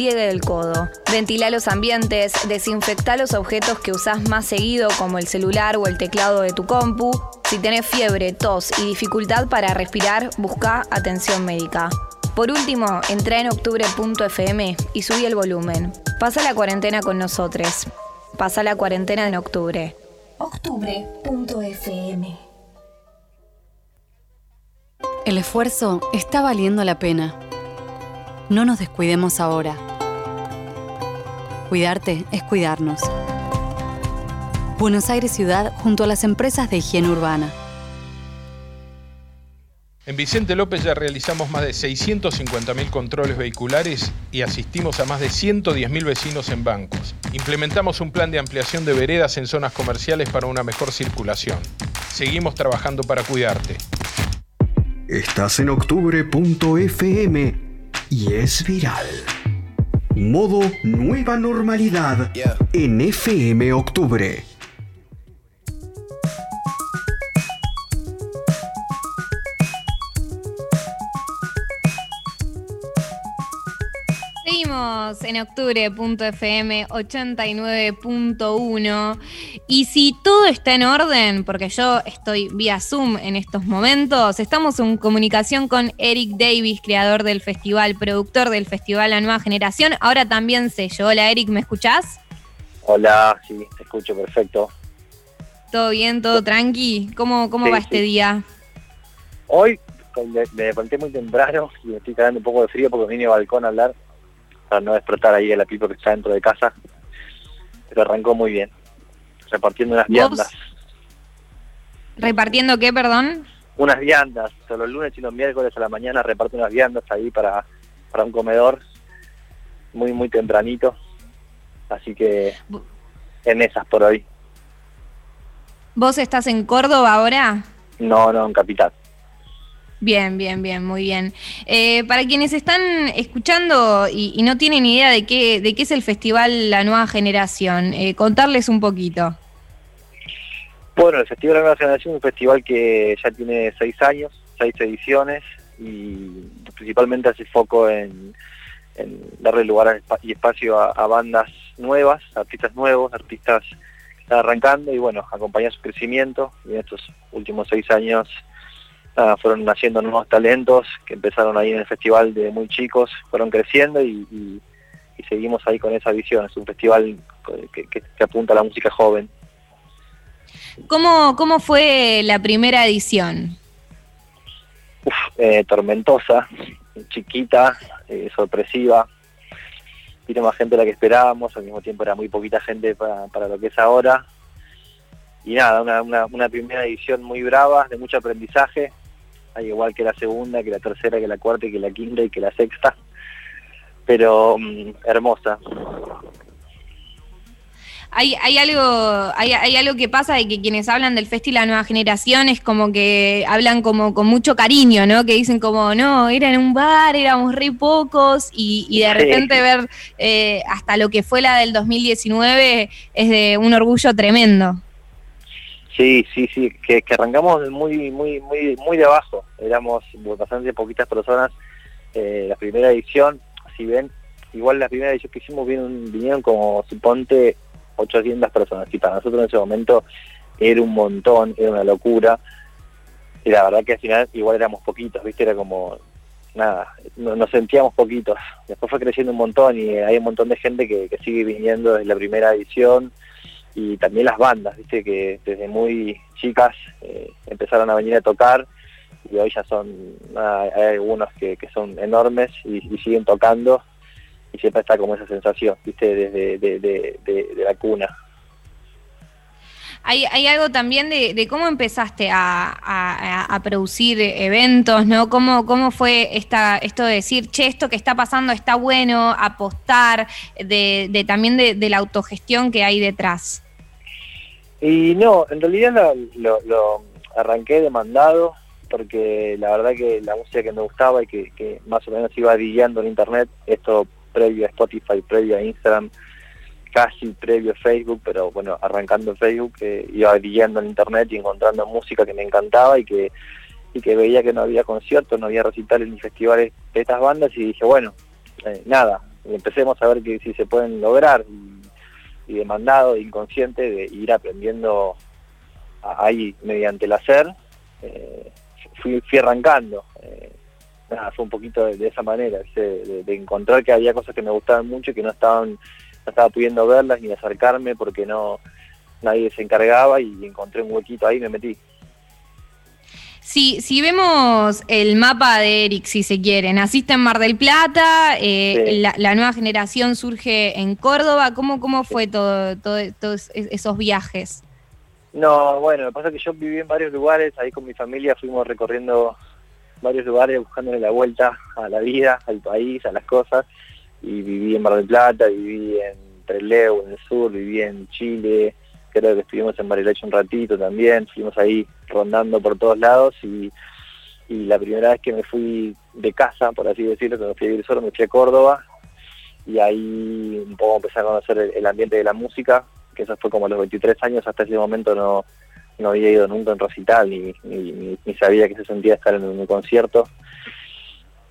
pliegue del codo. Ventila los ambientes, desinfecta los objetos que usás más seguido como el celular o el teclado de tu compu. Si tenés fiebre, tos y dificultad para respirar, busca atención médica. Por último, entra en octubre.fm y subí el volumen. Pasa la cuarentena con nosotros. Pasa la cuarentena en octubre. Octubre.fm El esfuerzo está valiendo la pena. No nos descuidemos ahora. Cuidarte es cuidarnos. Buenos Aires Ciudad junto a las empresas de higiene urbana. En Vicente López ya realizamos más de 650.000 controles vehiculares y asistimos a más de 110.000 vecinos en bancos. Implementamos un plan de ampliación de veredas en zonas comerciales para una mejor circulación. Seguimos trabajando para cuidarte. Estás en octubre.fm y es viral. Modo Nueva Normalidad en FM Octubre. Seguimos en octubre.fm 89.1 y si todo está en orden, porque yo estoy vía Zoom en estos momentos, estamos en comunicación con Eric Davis, creador del festival, productor del festival La Nueva Generación, ahora también sello. Hola Eric, ¿me escuchás? Hola, sí, te escucho perfecto. ¿Todo bien? ¿Todo tranqui? ¿Cómo, cómo va este día? Hoy me, me levanté muy temprano y me estoy cagando un poco de frío porque vine al balcón a hablar para no despertar ahí a la pipa que está dentro de casa. Pero arrancó muy bien, repartiendo unas viandas. ¿Repartiendo qué, perdón? Unas viandas, todos los lunes y los miércoles a la mañana reparto unas viandas ahí para, para un comedor, muy, muy tempranito. Así que en esas por hoy. ¿Vos estás en Córdoba ahora? No, no, en Capital. Bien, bien, bien, muy bien. Eh, para quienes están escuchando y, no tienen idea de qué, de qué es el festival La Nueva Generación, eh, contarles un poquito. Bueno, el Festival La Nueva Generación es un festival que ya tiene seis años, seis ediciones y principalmente hace foco en, darle lugar y espacio a, bandas nuevas, artistas nuevos, artistas que están arrancando y bueno, acompañar su crecimiento y en estos últimos seis años fueron naciendo nuevos talentos que empezaron ahí en el festival de muy chicos, fueron creciendo y, seguimos ahí con esa visión. Es un festival que, apunta a la música joven. ¿Cómo, cómo fue la primera edición? Eh, tormentosa, chiquita, eh, sorpresiva. Vino más gente de la que esperábamos, al mismo tiempo era muy poquita gente para, para lo que es ahora. Y nada, una, una, una primera edición muy brava, de mucho aprendizaje, igual que la segunda, que la tercera, que la cuarta, que la quinta y que la sexta, pero mm, hermosa. Hay, hay algo hay, hay, algo que pasa de que quienes hablan del festival La Nueva Generación es como que hablan como con mucho cariño, ¿no? Que dicen como, no, era en un bar, éramos re pocos y, de repente ver eh, hasta lo que fue la del 2019 es de un orgullo tremendo. Sí, sí, sí, que, arrancamos muy, muy, muy, muy de abajo. Éramos bastante poquitas personas. Eh, la primera edición, si ven, igual la primera edición que hicimos vinieron, vinieron como, suponte, 800 personas. Y para nosotros en ese momento era un montón, era una locura. Y la verdad que al final igual éramos poquitos, ¿viste? Era como, nada, nos sentíamos poquitos. Después fue creciendo un montón y hay un montón de gente que, que sigue viniendo desde la primera edición y también las bandas, viste que desde muy chicas eh, empezaron a venir a tocar y hoy ya son, hay algunos que, son enormes y, siguen tocando y siempre está como esa sensación, viste, desde de, la cuna. Hay, hay, algo también de, cómo empezaste a, producir eventos, ¿no? ¿Cómo, cómo fue esta, esto de decir, che, esto que está pasando está bueno, apostar, de, también de, la autogestión que hay detrás? Y no, en realidad lo, arranqué demandado porque la verdad que la música que me gustaba y que, más o menos iba brillando en internet, esto previo a Spotify, previo a Instagram, casi previo a Facebook, pero bueno, arrancando Facebook, eh, iba brillando en internet y encontrando música que me encantaba y que, y que veía que no había conciertos, no había recitales ni festivales de estas bandas y dije, bueno, eh, nada, empecemos a ver que si se pueden lograr y, demandado, inconsciente, de ir aprendiendo ahí mediante el hacer, eh, fui, arrancando. Eh, nada, fue un poquito de, esa manera, de, encontrar que había cosas que me gustaban mucho y que no estaban, estaba pudiendo verlas ni acercarme porque no nadie se encargaba y encontré un huequito ahí y me metí. Si, si vemos el mapa de Eric, si se quiere, naciste en Mar del Plata, eh, la, nueva generación surge en Córdoba, ¿cómo, cómo fue todo, todos esos viajes? No, bueno, lo que pasa es que yo viví en varios lugares, ahí con mi familia fuimos recorriendo varios lugares buscándole la vuelta a la vida, al país, a las cosas, y viví en Mar del Plata, viví en Trelew, en el sur, viví en Chile, creo que estuvimos en Bariloche un ratito también, fuimos ahí rondando por todos lados y, la primera vez que me fui de casa, por así decirlo, que me fui a vivir solo, me fui a Córdoba y ahí un poco empecé a conocer el, ambiente de la música, que eso fue como a los 23 años, hasta ese momento no, no había ido nunca en recital ni, ni, sabía que se sentía estar en un concierto.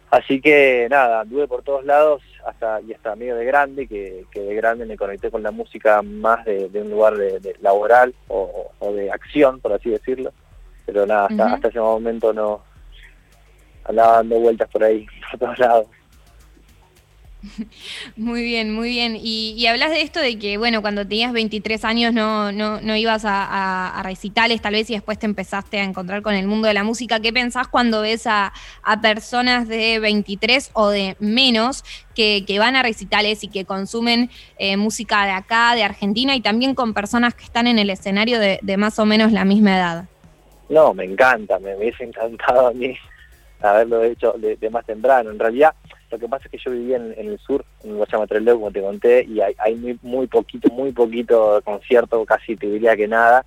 Así que nada, anduve por todos lados hasta y hasta medio de grande, que, de grande me conecté con la música más de, un lugar de, laboral o, de acción, por así decirlo. Pero nada, hasta, hasta ese momento no andaba dando vueltas por ahí, por todos lados. Muy bien, muy bien. Y, hablas de esto de que, bueno, cuando tenías 23 años no, no, no ibas a, recitales tal vez y después te empezaste a encontrar con el mundo de la música. ¿Qué pensás cuando ves a, personas de 23 o de menos que, van a recitales y que consumen eh, música de acá, de Argentina y también con personas que están en el escenario de, más o menos la misma edad? No, me encanta, me, hubiese encantado a mí haberlo hecho de más temprano. En realidad lo que pasa es que yo vivía en, el sur, en Guayama Trelew, como te conté, y hay, muy, muy poquito, muy poquito concierto, casi te diría que nada.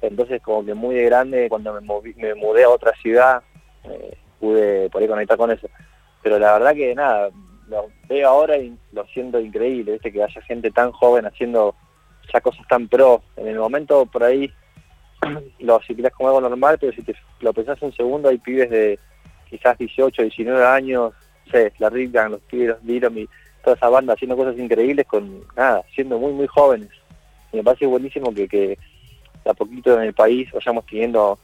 Entonces, como que muy de grande, cuando me, me mudé a otra ciudad, eh, pude por ahí conectar con eso. Pero la verdad que nada, lo veo ahora y lo siento increíble, ¿viste? que haya gente tan joven haciendo ya cosas tan pro. En el momento, por ahí, lo si como algo normal, pero si te lo pensás un segundo, hay pibes de quizás 18, 19 años la Rigan, los Tigres, los y toda esa banda haciendo cosas increíbles con, nada, siendo muy, muy jóvenes. Y me parece buenísimo que, que a poquito en el país vayamos teniendo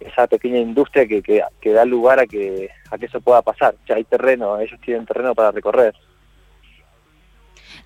esa pequeña industria que, que, da lugar a que, a que eso pueda pasar. O sea, hay terreno, ellos tienen terreno para recorrer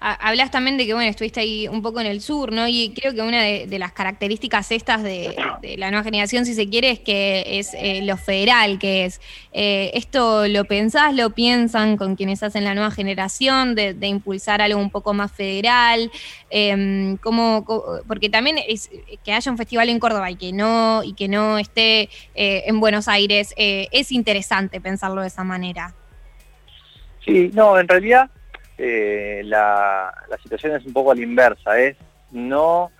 hablas también de que, bueno, estuviste ahí un poco en el sur, ¿no? Y creo que una de, las características estas de, la nueva generación, si se quiere, es que es eh, lo federal, que es, eh, esto lo pensás, lo piensan con quienes hacen la nueva generación, de, impulsar algo un poco más federal, em, como, porque también es que haya un festival en Córdoba y que no, y que no esté eh, en Buenos Aires, es interesante pensarlo de esa manera. Sí, no, en realidad eh, la, situación es un poco a la inversa, es no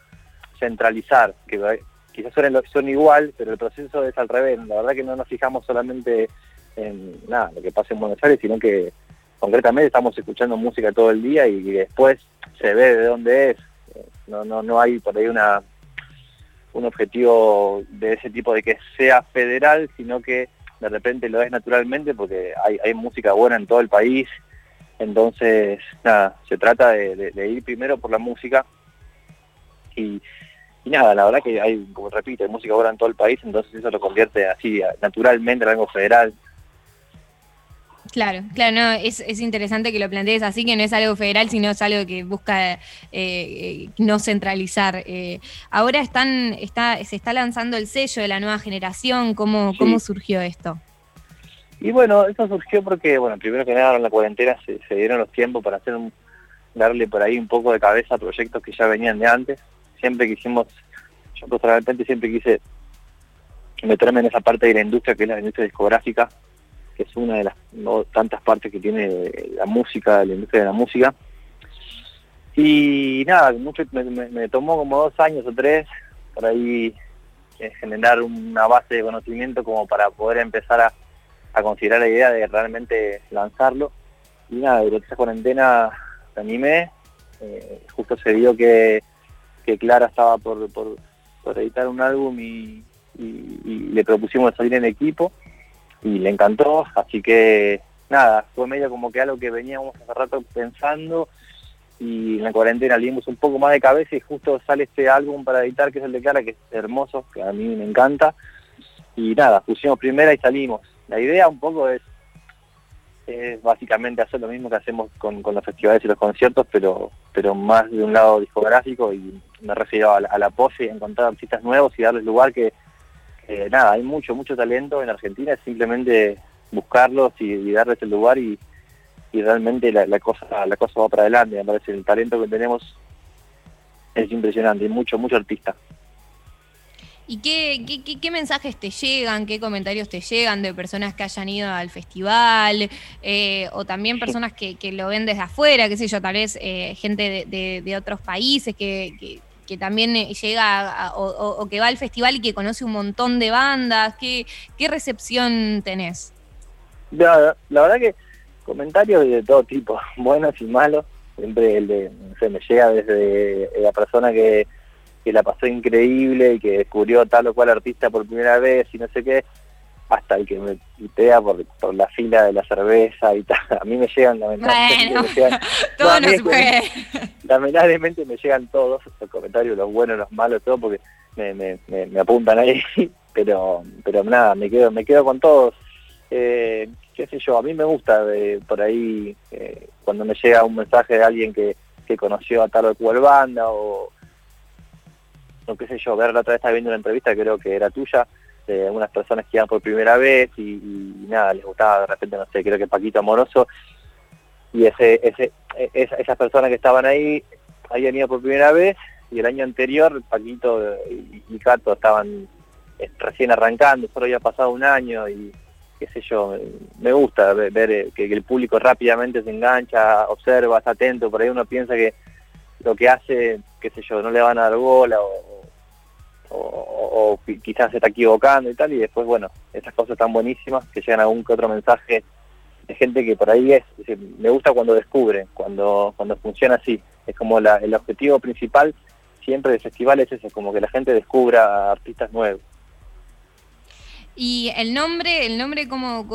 centralizar, que quizás suene, son igual, pero el proceso es al revés. La verdad que no nos fijamos solamente en nada, lo que pasa en Buenos Aires, sino que concretamente estamos escuchando música todo el día y, después se ve de dónde es. No, no, no hay por ahí una un objetivo de ese tipo de que sea federal, sino que de repente lo es naturalmente porque hay música buena en todo el país entonces, nada, se trata de, ir primero por la música y, nada, la verdad que hay, como repito, hay música ahora en todo el país, entonces eso lo convierte así naturalmente en algo federal. Claro, claro, no, es, interesante que lo plantees así, que no es algo federal, sino es algo que busca eh, eh, no centralizar. Eh, ahora están, está, se está lanzando el sello de la nueva generación, ¿cómo, ¿cómo surgió esto? Y bueno, eso surgió porque, bueno, primero que nada en la cuarentena se, dieron los tiempos para hacer un, darle por ahí un poco de cabeza a proyectos que ya venían de antes. Siempre quisimos, yo personalmente siempre quise meterme en esa parte de la industria que es la industria discográfica, que es una de las tantas partes que tiene la música, la industria de la música. Y nada, mucho me, tomó como dos años o tres por ahí eh, generar una base de conocimiento como para poder empezar a a considerar la idea de realmente lanzarlo. Y nada, durante esa cuarentena me animé, eh, justo se vio que, Clara estaba por, por, editar un álbum y, le propusimos salir en equipo y le encantó, así que nada, fue medio como que algo que veníamos hace rato pensando y en la cuarentena le un poco más de cabeza y justo sale este álbum para editar que es el de Cara, que es hermoso, que a mí me encanta. Y nada, pusimos primera y salimos. La idea un poco es, básicamente hacer lo mismo que hacemos con, los festivales y los conciertos, pero, pero más de un lado discográfico y me refiero a la, la pose y encontrar artistas nuevos y darles lugar que, nada, hay mucho, mucho talento en Argentina, es simplemente buscarlos y darles el lugar y, y realmente la, cosa la cosa va para adelante, me parece el talento que tenemos es impresionante, mucho, mucho artista. ¿Y qué, qué, qué, mensajes te llegan, qué comentarios te llegan de personas que hayan ido al festival eh, o también personas que, que, lo ven desde afuera, qué sé yo, tal vez eh, gente de, de, otros países que, que, también eh, llega o, que va al festival y que conoce un montón de bandas? ¿Qué, qué recepción tenés? La, la verdad que comentarios de todo tipo, buenos y malos. Siempre el de, sé, me llega desde la persona que, que la pasó increíble y que descubrió tal o cual artista por primera vez y no sé qué, hasta el que me pitea por, por la fila de la cerveza y tal. A mí me llegan lamentablemente. me llegan, lamentablemente me llegan todos esos comentarios, los buenos, los malos, todo, porque me, me, me, apuntan ahí, pero pero nada, me quedo, me quedo con todos. Eh, qué sé yo, a mí me gusta de, por ahí eh, cuando me llega un mensaje de alguien que, que conoció a tal o cual banda o, o qué sé yo, ver la otra vez estaba viendo una entrevista, creo que era tuya, de algunas personas que iban por primera vez y, nada, les gustaba de repente, no sé, creo que Paquito Amoroso, y ese, ese, esas personas que estaban ahí habían ido por primera vez y el año anterior Paquito y, Cato estaban eh, recién arrancando, solo había pasado un año y qué sé yo, me gusta ver, eh, que, el público rápidamente se engancha, observa, está atento, por ahí uno piensa que lo que hace, qué sé yo, no le van a dar bola o, o, quizás se está equivocando y tal, y después, bueno, esas cosas están buenísimas, que llegan algún que otro mensaje de gente que por ahí es, me gusta cuando descubre, cuando, cuando funciona así, es como el objetivo principal siempre de festivales es ese, como que la gente descubra artistas nuevos. Y el nombre, el nombre cómo,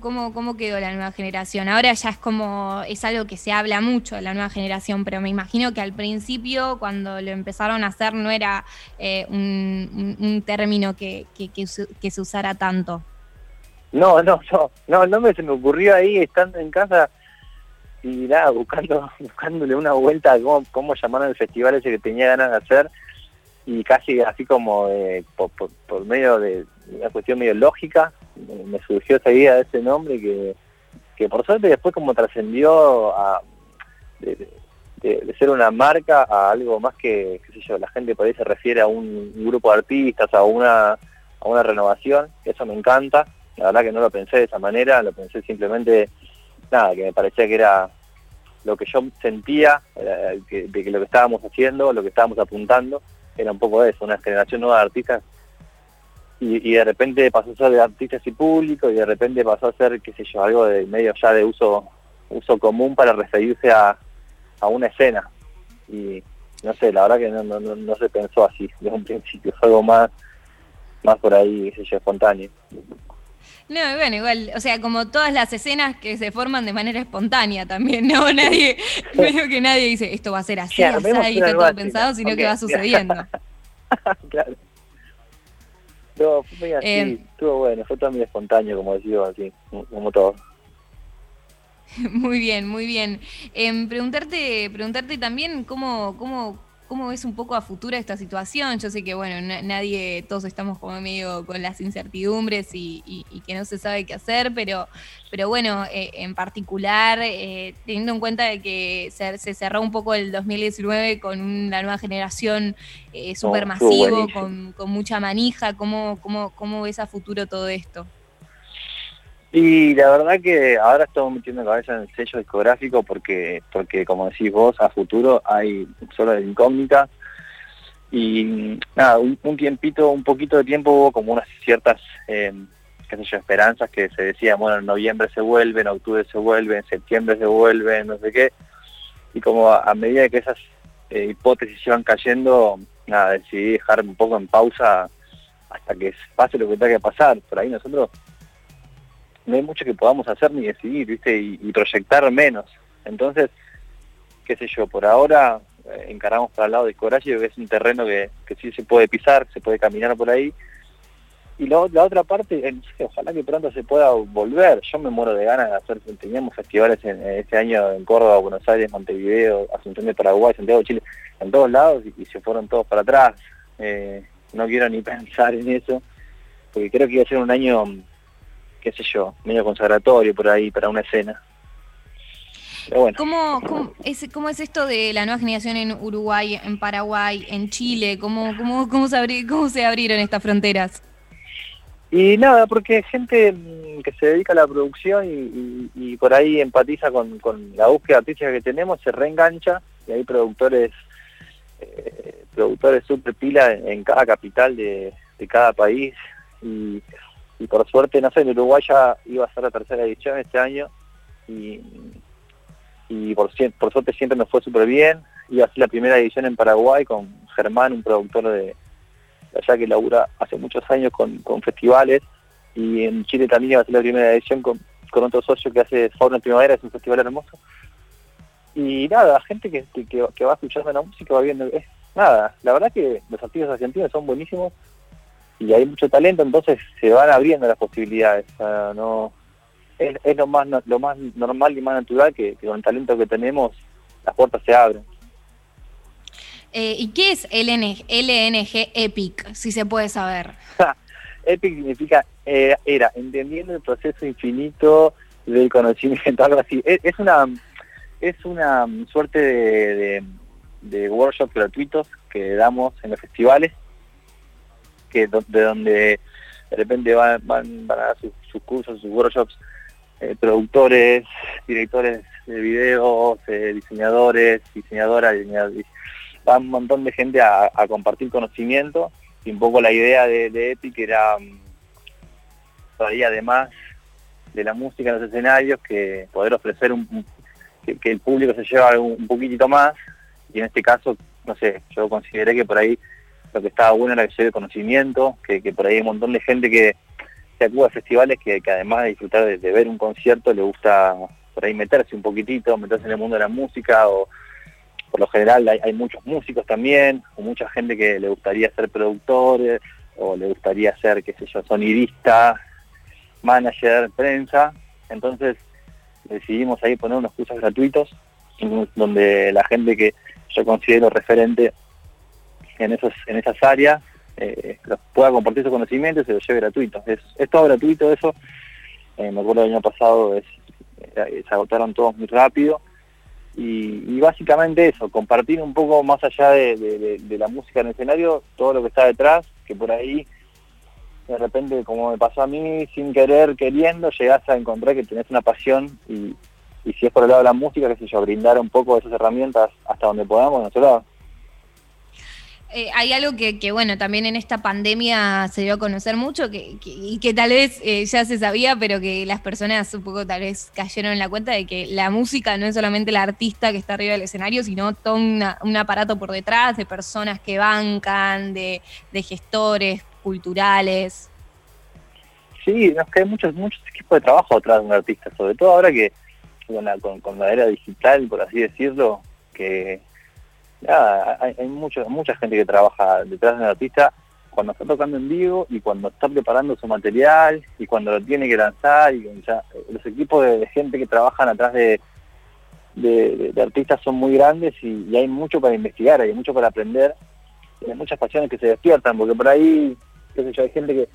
cómo, cómo quedó la nueva generación. Ahora ya es como, es algo que se habla mucho de la nueva generación, pero me imagino que al principio, cuando lo empezaron a hacer, no era eh, un, término que, que, se usara tanto. No, no, no, no, el nombre se me ocurrió ahí estando en casa y nada, buscando, buscándole una vuelta a cómo, cómo llamar al festival ese que tenía ganas de hacer y casi así como por, medio de una cuestión medio lógica, me surgió esa idea de ese nombre que, que por suerte después como trascendió a de, ser una marca a algo más que, qué sé yo, la gente por ahí se refiere a un, grupo de artistas, a una, a una renovación, eso me encanta, la verdad que no lo pensé de esa manera, lo pensé simplemente, nada, que me parecía que era lo que yo sentía, de que lo que estábamos haciendo, lo que estábamos apuntando, era un poco eso, una generación nueva de artistas y, de repente pasó a ser de artistas y público y de repente pasó a ser, qué sé yo, algo de medio ya de uso uso común para referirse a, a una escena. Y no sé, la verdad que no, no, no se pensó así desde un principio, fue algo más, más por ahí, qué sé yo, espontáneo. No, bueno, igual, o sea, como todas las escenas que se forman de manera espontánea también, ¿no? Nadie, creo que nadie dice esto va a ser así, así, y está todo pensado, sino que va sucediendo. claro. No, fue muy así, eh, estuvo bueno, fue muy espontáneo, como decía, así, como todo. Muy bien, muy bien. Eh, preguntarte, preguntarte también cómo, cómo ¿Cómo ves un poco a futuro esta situación? Yo sé que, bueno, nadie, todos estamos como medio con las incertidumbres y, que no se sabe qué hacer, pero, pero bueno, eh, en particular, eh, teniendo en cuenta de que se, cerró un poco el 2019 con una nueva generación eh, súper masivo, con, mucha manija, ¿cómo, cómo, ¿cómo ves a futuro todo esto? Y la verdad que ahora estamos metiendo cabeza en el sello discográfico porque, porque como decís vos, a futuro hay solo de incógnita. Y nada, un, tiempito, un poquito de tiempo hubo como unas ciertas, eh, qué sé yo, esperanzas que se decía, bueno, en noviembre se vuelve, en octubre se vuelve, en septiembre se vuelve, no sé qué. Y como a, medida que esas eh, hipótesis iban cayendo, nada, decidí dejar un poco en pausa hasta que pase lo que tenga que pasar. Por ahí nosotros no hay mucho que podamos hacer ni decidir, ¿viste? Y, proyectar menos. Entonces, qué sé yo, por ahora eh, encaramos para el lado de Coraje, que es un terreno que, que sí se puede pisar, se puede caminar por ahí, y la, otra parte, eh, ojalá que pronto se pueda volver. Yo me muero de ganas de hacer, teníamos festivales en, este año en Córdoba, Buenos Aires, Montevideo, Asunción de Paraguay, Santiago de Chile, en todos lados y, se fueron todos para atrás. Eh, no quiero ni pensar en eso, porque creo que iba a ser un año, qué sé yo, medio consagratorio por ahí para una escena. Pero bueno. ¿Cómo, es, ¿Cómo es esto de la nueva generación en Uruguay, en Paraguay, en Chile? ¿Cómo, cómo, cómo, se, cómo se abrieron estas fronteras? Y nada, porque gente mm, que se dedica a la producción y, por ahí empatiza con, la búsqueda artística que tenemos, se reengancha y hay productores eh, productores super pila en, cada capital de, cada país y, por suerte, no sé, en Uruguay ya iba a ser la tercera edición este año y, y por, por suerte siempre nos fue súper bien. Iba a ser la primera edición en Paraguay con Germán, un productor de, allá que labura hace muchos años con, festivales, y en Chile también va a ser la primera edición con, otro socio que hace Fauna en Primavera, es un festival hermoso. Y nada, la gente que, que, va escuchando la música va viendo, es nada, la verdad que los artistas argentinos son buenísimos y hay mucho talento, entonces se van abriendo las posibilidades. no es, es, lo más lo más normal y más natural que con el talento que tenemos las puertas se abren. Eh, ¿Y qué es LNG, LNG EPIC, si se puede saber? EPIC significa, eh, era, entendiendo el proceso infinito del conocimiento, algo así. Es, una es una suerte de, de, workshops gratuitos que damos en los festivales, que de donde de repente van, van, a dar sus, cursos, sus workshops, eh, productores, directores de videos, diseñadores, diseñadoras, va un montón de gente a, compartir conocimiento y un poco la idea de, de Epic era todavía mm, además de la música en los escenarios que poder ofrecer un, que, el público se lleva un, poquitito más y en este caso no sé yo consideré que por ahí lo que estaba bueno era que de conocimiento que, por ahí hay un montón de gente que se acude a festivales que, además de disfrutar de, ver un concierto le gusta por ahí meterse un poquitito meterse en el mundo de la música o por lo general hay, muchos músicos también, o mucha gente que le gustaría ser productor, o le gustaría ser, qué sé yo, sonidista, manager, prensa. Entonces decidimos ahí poner unos cursos gratuitos, donde la gente que yo considero referente en esos en esas áreas eh, pueda compartir su conocimiento y se lo lleve gratuito. Es, todo gratuito eso. Eh, me acuerdo el año pasado es, se agotaron todos muy rápido y, básicamente eso, compartir un poco más allá de, la música en el escenario, todo lo que está detrás, que por ahí de repente, como me pasó a mí, sin querer, queriendo, llegás a encontrar que tenés una pasión y, si es por el lado de la música, qué sé yo, brindar un poco de esas herramientas hasta donde podamos, lado. Eh, hay algo que, bueno, también en esta pandemia se dio a conocer mucho que, y que tal vez eh, ya se sabía, pero que las personas un poco tal vez cayeron en la cuenta de que la música no es solamente el artista que está arriba del escenario, sino todo un aparato por detrás de personas que bancan, de, gestores culturales. Sí, nos cae muchos, muchos equipos de trabajo atrás de un artista, sobre todo ahora que con con la era digital, por así decirlo, que hay, hay mucho, mucha gente que trabaja detrás del artista cuando está tocando en vivo y cuando está preparando su material y cuando lo tiene que lanzar y ya, los equipos de, gente que trabajan atrás de, de, artistas son muy grandes y, hay mucho para investigar, hay mucho para aprender, hay muchas pasiones que se despiertan, porque por ahí, qué sé yo, hay gente que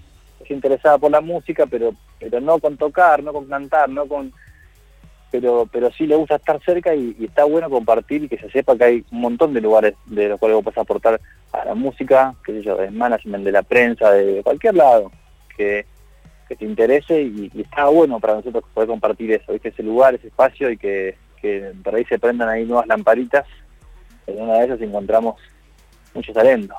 es interesada por la música, pero, pero no con tocar, no con cantar, no con pero pero sí le gusta estar cerca y, está bueno compartir y que se sepa que hay un montón de lugares de los cuales vos puedes aportar a la música, qué sé yo, de management, de la prensa, de cualquier lado, que, te interese y, está bueno para nosotros poder compartir eso, ese lugar, ese espacio y que, que por ahí se prendan ahí nuevas lamparitas, en una de esas encontramos mucho talento.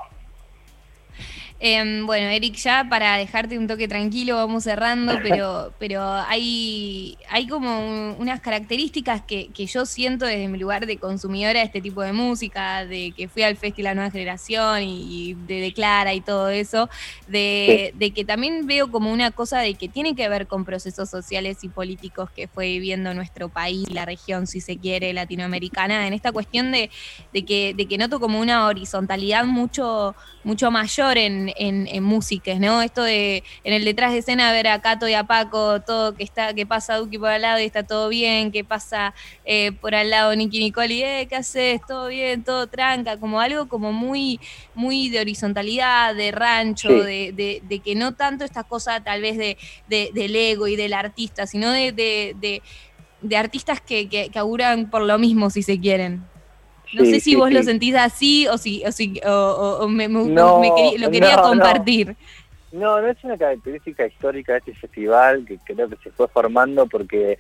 Em, bueno, Eric, ya para dejarte un toque tranquilo, vamos cerrando, pero, pero hay, hay como unas características que, yo siento desde mi lugar de consumidora de este tipo de música, de que fui al Festival Nueva Generación y, de Declara y todo eso, de, de, que también veo como una cosa de que tiene que ver con procesos sociales y políticos que fue viviendo nuestro país, la región, si se quiere, latinoamericana, en esta cuestión de, de, que, de que noto como una horizontalidad mucho, mucho mayor en en, en músicas, ¿no? Esto de en el detrás de escena ver a Cato y a Paco, todo que está, que pasa Duki por al lado y está todo bien, que pasa eh, por al lado Nicky Nicole y eh, ¿qué haces? Todo bien, todo tranca, como algo como muy, muy de horizontalidad, de rancho, de, de, que no tanto esta cosa tal vez de, del ego y del artista, sino de, de, artistas que, que, que auguran por lo mismo, si se quieren. No sé si vos lo sentís así o si, o, si, o, me, lo quería compartir. No. no. es una característica histórica de este festival que creo que se fue formando porque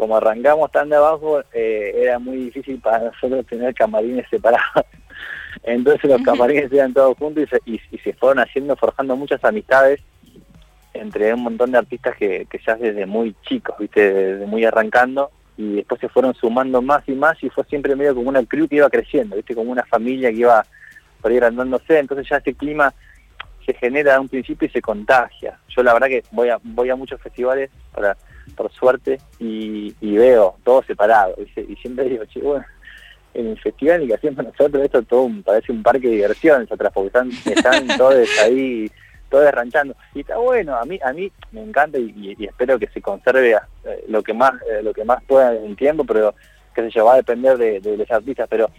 como arrancamos tan de abajo, eh, era muy difícil para nosotros tener camarines separados. Entonces los camarines eran todos juntos y se, y, se fueron haciendo, forjando muchas amistades entre un montón de artistas que, que ya desde muy chicos, viste, desde muy arrancando, y después se fueron sumando más y más y fue siempre medio como una crew que iba creciendo, ¿viste? como una familia que iba por ir andándose, entonces ya este clima se genera a un principio y se contagia. Yo la verdad que voy a, voy a muchos festivales para por suerte y, veo todo separado y siempre digo, che, bueno, en el festival y que hacemos nosotros esto todo parece un parque de diversiones atrás porque están, están todos ahí todo desranchando. Y está bueno, a mí a mí me encanta y, espero que se conserve eh, lo que más eh, lo que más pueda en el tiempo, pero qué sé yo, va a depender de, los artistas, pero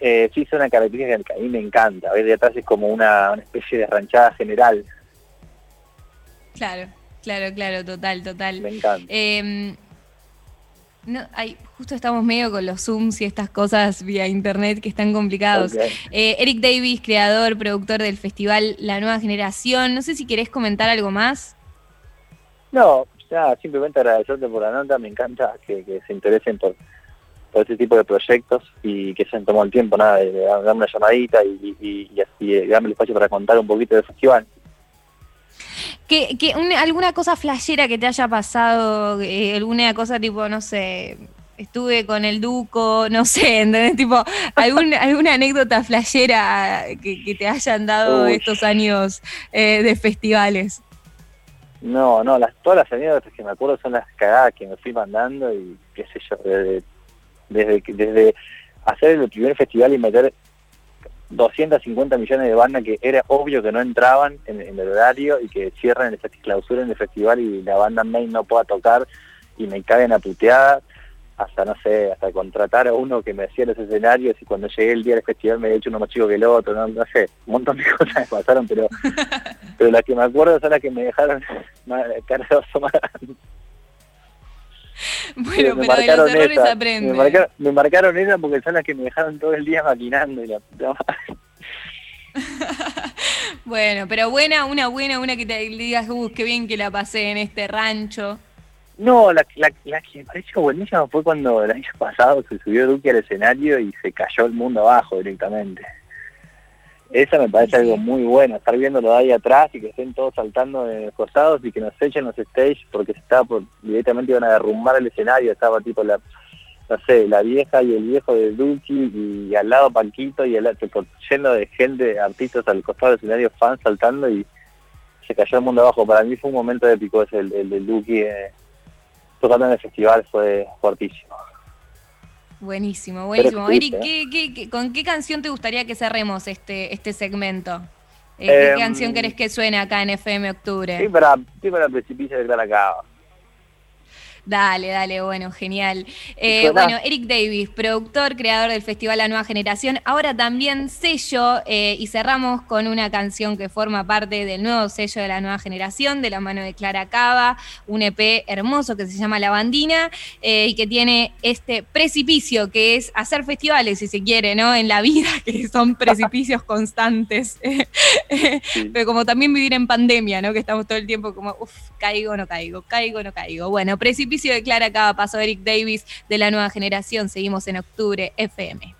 eh, sí es una característica que a mí me encanta. Ver de atrás es como una, una especie de ranchada general. Claro, claro, claro, total, total. Me encanta. Em, no, hay, justo estamos medio con los Zooms y estas cosas vía internet que están complicados. Eh, Eric Davis, creador, productor del festival La Nueva Generación. No sé si querés comentar algo más. No, ya simplemente agradecerte por la nota. Me encanta que, se interesen por, por este tipo de proyectos y que se han tomado el tiempo nada, de darme una llamadita y, y, así darme el espacio para contar un poquito del festival. Que, que alguna cosa flashera que te haya pasado, eh, alguna cosa tipo, no sé, estuve con el Duco, no sé, ¿entendés? Tipo, algún, alguna anécdota flashera que, te hayan dado estos años eh, de festivales. No, no, las, todas las anécdotas que me acuerdo son las cagadas que me fui mandando y qué sé yo, desde, desde, desde hacer el primer festival y meter 250 millones de bandas que era obvio que no entraban en, el horario y que cierran, esa clausura en el festival y la banda main no pueda tocar y me caen a puteadas hasta no sé, hasta contratar a uno que me hacía los escenarios y cuando llegué el día del festival me había hecho uno más chico que el otro, no, no sé, un montón de cosas me pasaron, pero pero las que me acuerdo son las que me dejaron cargados más bueno, pero de los errores aprende. Me marcaron, me marcaron esa porque son las que me dejaron todo el día maquinando y la bueno, pero buena, una buena, una que te digas, uh, qué bien que la pasé en este rancho. No, la, la, la que me pareció buenísima fue cuando el año pasado se subió Duque al escenario y se cayó el mundo abajo directamente. Esa me parece algo muy bueno, estar viéndolo de ahí atrás y que estén todos saltando en los costados y que nos echen los stage porque se estaba por, directamente iban a derrumbar el escenario, estaba tipo la, no sé, la vieja y el viejo de Duki y, al lado Panquito y al lleno de gente, artistas al costado del escenario, fans saltando y se cayó el mundo abajo. Para mí fue un momento épico ese, el, el del Duki eh, tocando en el festival, fue fuertísimo. Buenísimo, buenísimo. Eric, con qué canción te gustaría que cerremos este, este segmento? Eh, ¿Qué em, canción querés que suene acá en FM Octubre? Sí, para, sí, para el precipicio de acá. Dale, dale, bueno, genial. Eh, bueno, Eric Davis, productor, creador del Festival La Nueva Generación, ahora también sello eh, y cerramos con una canción que forma parte del nuevo sello de la nueva generación, de la mano de Clara Cava, un EP hermoso que se llama La Bandina eh, y que tiene este precipicio que es hacer festivales, si se quiere, ¿no? En la vida, que son precipicios constantes, pero como también vivir en pandemia, ¿no? Que estamos todo el tiempo como, uff, caigo, no caigo, caigo, no caigo. Bueno, precipicio de Clara Cava, pasó Eric Davis de la nueva generación. Seguimos en octubre FM.